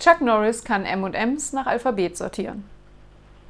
Chuck Norris kann M&Ms nach Alphabet sortieren.